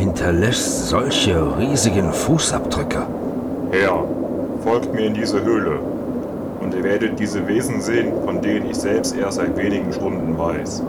hinterlässt solche riesigen Fußabdrücke? Herr, folgt mir in diese Höhle und ihr werdet diese Wesen sehen, von denen ich selbst erst seit wenigen Stunden weiß.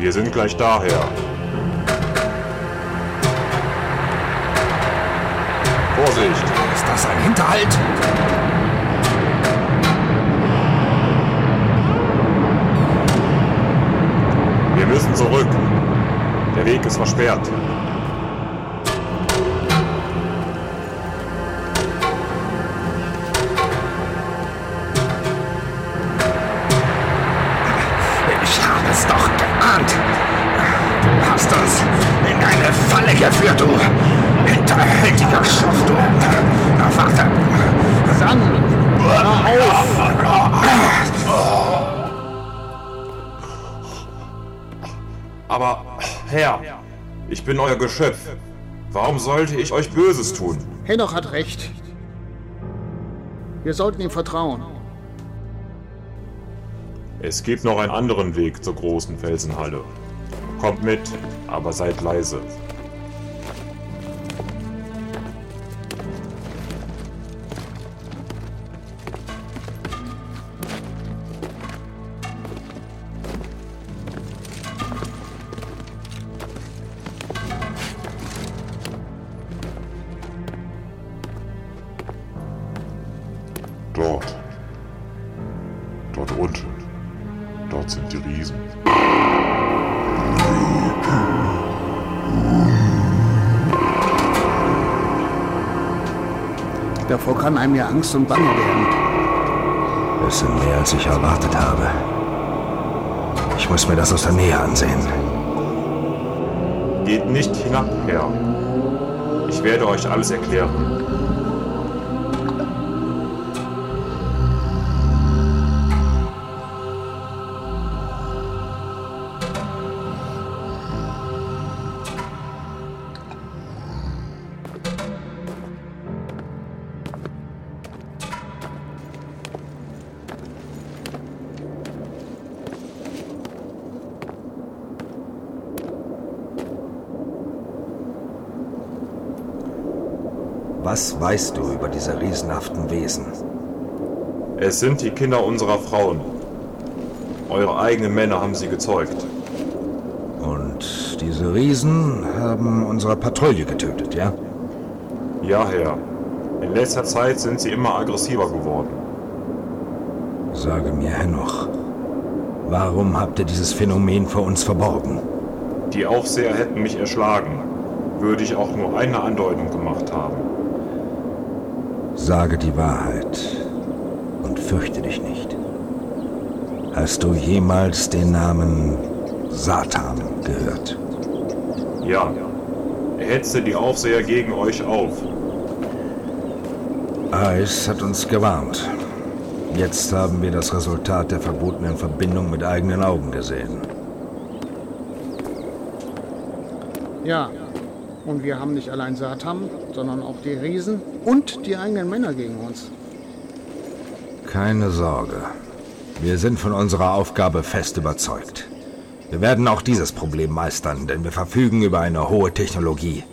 Wir sind gleich daher. Vorsicht! Ist das ein Hinterhalt? Wir müssen zurück. Der Weg ist versperrt. Du hast uns in eine Falle geführt, du hinterhältiger Schuft, du. Na, warte. Auf! Aber, Herr, ich bin euer Geschöpf. Warum sollte ich euch Böses tun? Henoch hat recht. Wir sollten ihm vertrauen. Es gibt noch einen anderen Weg zur großen Felsenhalle. Kommt mit, aber seid leise. Dort. Dort unten. Dort sind die Riesen. Davor kann einem ja Angst und Bange werden. Es sind mehr, als ich erwartet habe. Ich muss mir das aus der Nähe ansehen. Geht nicht hinab, Herr. Ich werde euch alles erklären. Was weißt du über diese riesenhaften Wesen? Es sind die Kinder unserer Frauen. Eure eigenen Männer haben sie gezeugt. Und diese Riesen haben unsere Patrouille getötet, ja? Ja, Herr. In letzter Zeit sind sie immer aggressiver geworden. Sage mir, Henoch, warum habt ihr dieses Phänomen vor uns verborgen? Die Aufseher hätten mich erschlagen, würde ich auch nur eine Andeutung gemacht haben. Sage die Wahrheit und fürchte dich nicht. Hast du jemals den Namen Satan gehört? Ja, er hetzte die Aufseher gegen euch auf. Eis hat uns gewarnt. Jetzt haben wir das Resultat der verbotenen Verbindung mit eigenen Augen gesehen. Ja, und wir haben nicht allein Satan, sondern auch die Riesen und die eigenen Männer gegen uns. Keine Sorge. Wir sind von unserer Aufgabe fest überzeugt. Wir werden auch dieses Problem meistern, denn wir verfügen über eine hohe Technologie.